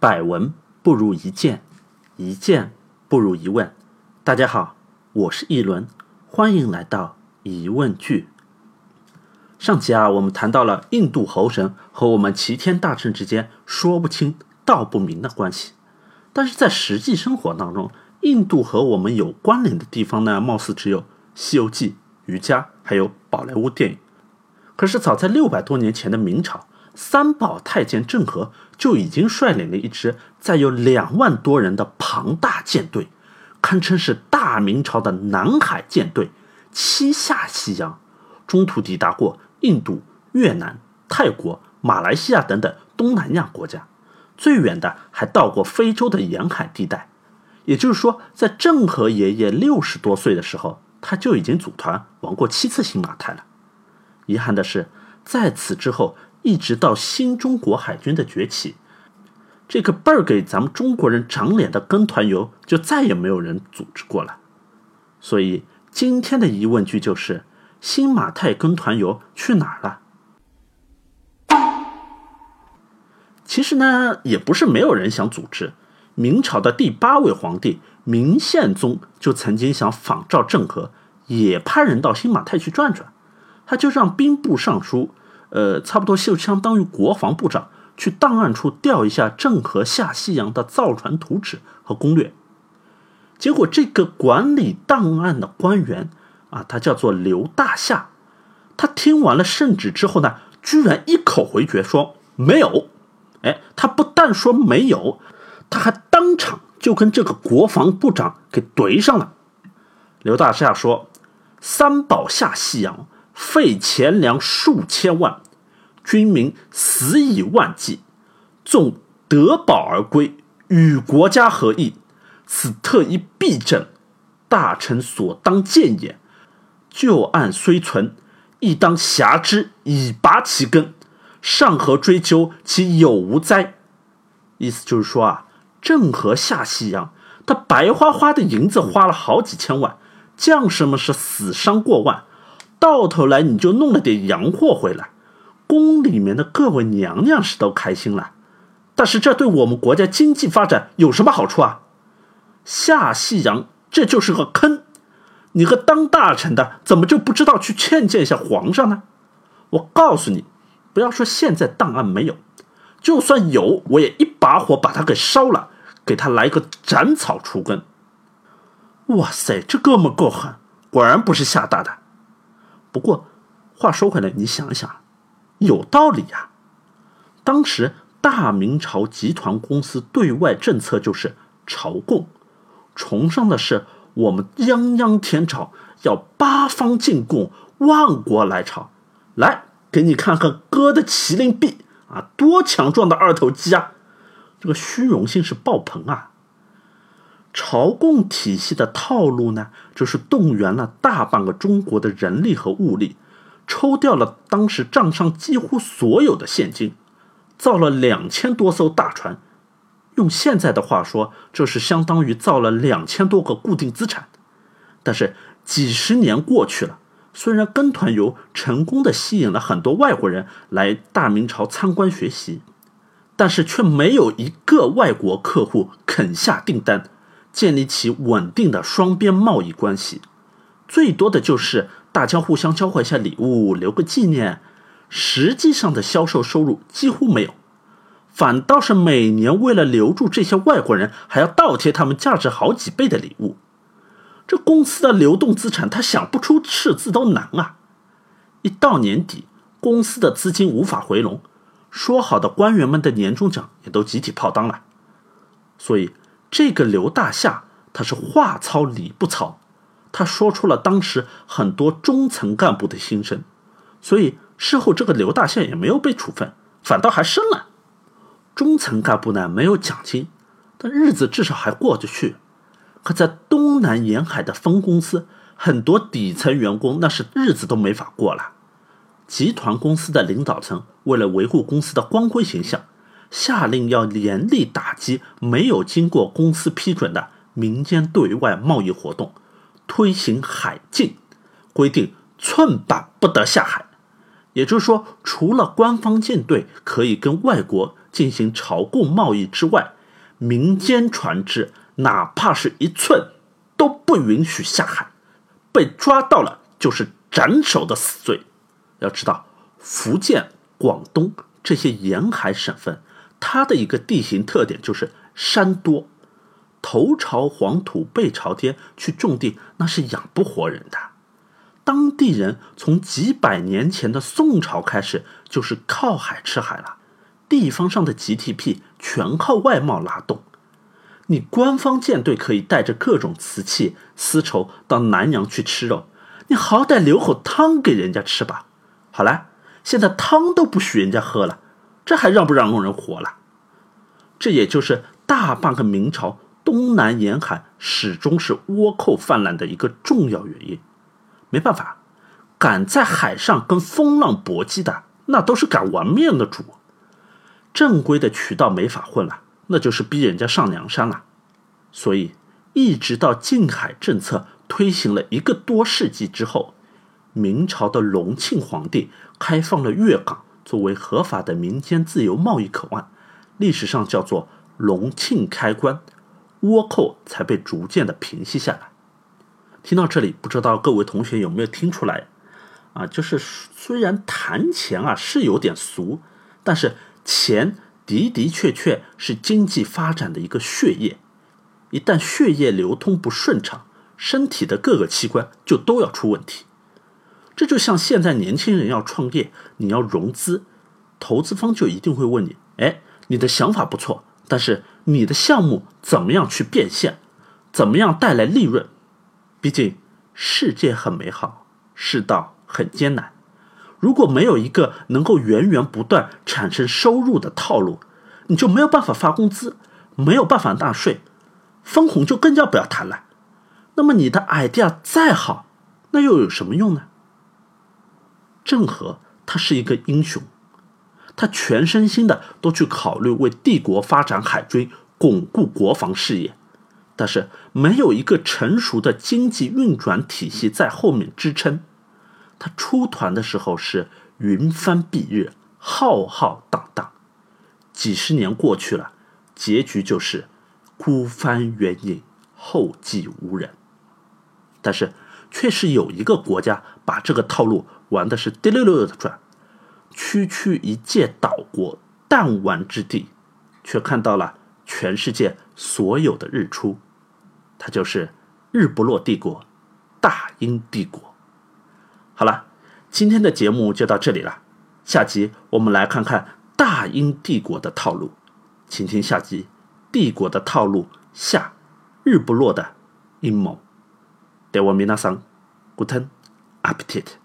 百闻不如一见，一见不如一问。大家好，我是一轮，欢迎来到疑问句。上集啊，我们谈到了印度猴神和我们齐天大圣之间说不清道不明的关系，但是在实际生活当中，印度和我们有关联的地方呢，貌似只有《西游记》、瑜伽，还有宝莱坞电影。可是早在六百多年前的明朝。三宝太监郑和就已经率领了一支载有两万多人的庞大舰队，堪称是大明朝的南海舰队，七下西洋，中途抵达过印度、越南、泰国、马来西亚等等东南亚国家，最远的还到过非洲的沿海地带。也就是说，在郑和爷爷六十多岁的时候，他就已经组团玩过七次新马泰了。遗憾的是，在此之后。一直到新中国海军的崛起，这个倍儿给咱们中国人长脸的跟团游就再也没有人组织过了。所以今天的疑问句就是：新马泰跟团游去哪儿了？其实呢，也不是没有人想组织。明朝的第八位皇帝明宪宗就曾经想仿照郑和，也派人到新马泰去转转。他就让兵部尚书。呃，差不多就相当于国防部长去档案处调一下郑和下西洋的造船图纸和攻略。结果这个管理档案的官员啊，他叫做刘大夏，他听完了圣旨之后呢，居然一口回绝说没有。哎，他不但说没有，他还当场就跟这个国防部长给怼上了。刘大夏说：“三宝下西洋。”费钱粮数千万，军民死以万计，纵得宝而归，与国家何异？此特一弊政，大臣所当见也。旧案虽存，亦当辖之以拔其根，上何追究其有无哉？意思就是说啊，郑和下西洋，他白花花的银子花了好几千万，将士们是死伤过万。到头来你就弄了点洋货回来，宫里面的各位娘娘是都开心了，但是这对我们国家经济发展有什么好处啊？下西洋这就是个坑，你个当大臣的怎么就不知道去劝谏一下皇上呢？我告诉你，不要说现在档案没有，就算有，我也一把火把它给烧了，给他来个斩草除根。哇塞，这哥们够狠，果然不是吓大的。不过，话说回来，你想一想，有道理呀。当时大明朝集团公司对外政策就是朝贡，崇尚的是我们泱泱天朝要八方进贡，万国来朝。来，给你看看哥的麒麟臂啊，多强壮的二头肌啊！这个虚荣心是爆棚啊。朝贡体系的套路呢，就是动员了大半个中国的人力和物力，抽调了当时账上几乎所有的现金，造了两千多艘大船，用现在的话说，这是相当于造了两千多个固定资产。但是几十年过去了，虽然跟团游成功的吸引了很多外国人来大明朝参观学习，但是却没有一个外国客户肯下订单。建立起稳定的双边贸易关系，最多的就是大家互相交换一下礼物，留个纪念。实际上的销售收入几乎没有，反倒是每年为了留住这些外国人，还要倒贴他们价值好几倍的礼物。这公司的流动资产，他想不出赤字都难啊！一到年底，公司的资金无法回笼，说好的官员们的年终奖也都集体泡汤了，所以。这个刘大夏，他是话糙理不糙，他说出了当时很多中层干部的心声，所以事后这个刘大夏也没有被处分，反倒还升了。中层干部呢没有奖金，但日子至少还过得去。可在东南沿海的分公司，很多底层员工那是日子都没法过了。集团公司的领导层为了维护公司的光辉形象。下令要严厉打击没有经过公司批准的民间对外贸易活动，推行海禁，规定寸板不得下海。也就是说，除了官方舰队可以跟外国进行朝贡贸易之外，民间船只哪怕是一寸都不允许下海，被抓到了就是斩首的死罪。要知道，福建、广东这些沿海省份，它的一个地形特点就是山多，头朝黄土背朝天去种地，那是养不活人的。当地人从几百年前的宋朝开始，就是靠海吃海了。地方上的 GDP 全靠外贸拉动。你官方舰队可以带着各种瓷器、丝绸到南洋去吃肉，你好歹留口汤给人家吃吧。好了，现在汤都不许人家喝了，这还让不让人活了？这也就是大半个明朝东南沿海始终是倭寇泛滥的一个重要原因。没办法，敢在海上跟风浪搏击的，那都是敢玩命的主。正规的渠道没法混了，那就是逼人家上梁山了。所以，一直到禁海政策推行了一个多世纪之后，明朝的隆庆皇帝开放了粤港作为合法的民间自由贸易口岸，历史上叫做隆庆开关，倭寇才被逐渐的平息下来。听到这里，不知道各位同学有没有听出来？啊，就是虽然谈钱啊是有点俗，但是钱的的确确是经济发展的一个血液。一旦血液流通不顺畅，身体的各个器官就都要出问题。这就像现在年轻人要创业，你要融资，投资方就一定会问你：哎，你的想法不错，但是你的项目怎么样去变现，怎么样带来利润？毕竟，世界很美好，世道很艰难。如果没有一个能够源源不断产生收入的套路，你就没有办法发工资，没有办法纳税，分红就更加不要谈了。那么你的 idea 再好，那又有什么用呢？郑和他是一个英雄，他全身心的都去考虑为帝国发展海军，巩固国防事业。但是没有一个成熟的经济运转体系在后面支撑，他出团的时候是云帆蔽日，浩浩荡荡。几十年过去了，结局就是孤帆远影，后继无人。但是却是有一个国家把这个套路玩的是滴溜溜的转，区区一介岛国弹丸之地，却看到了全世界所有的日出。它就是日不落帝国，大英帝国。好了，今天的节目就到这里了。下集我们来看看大英帝国的套路，请听下集《帝国的套路下日不落的阴谋》。では皆さん、グテンアペティ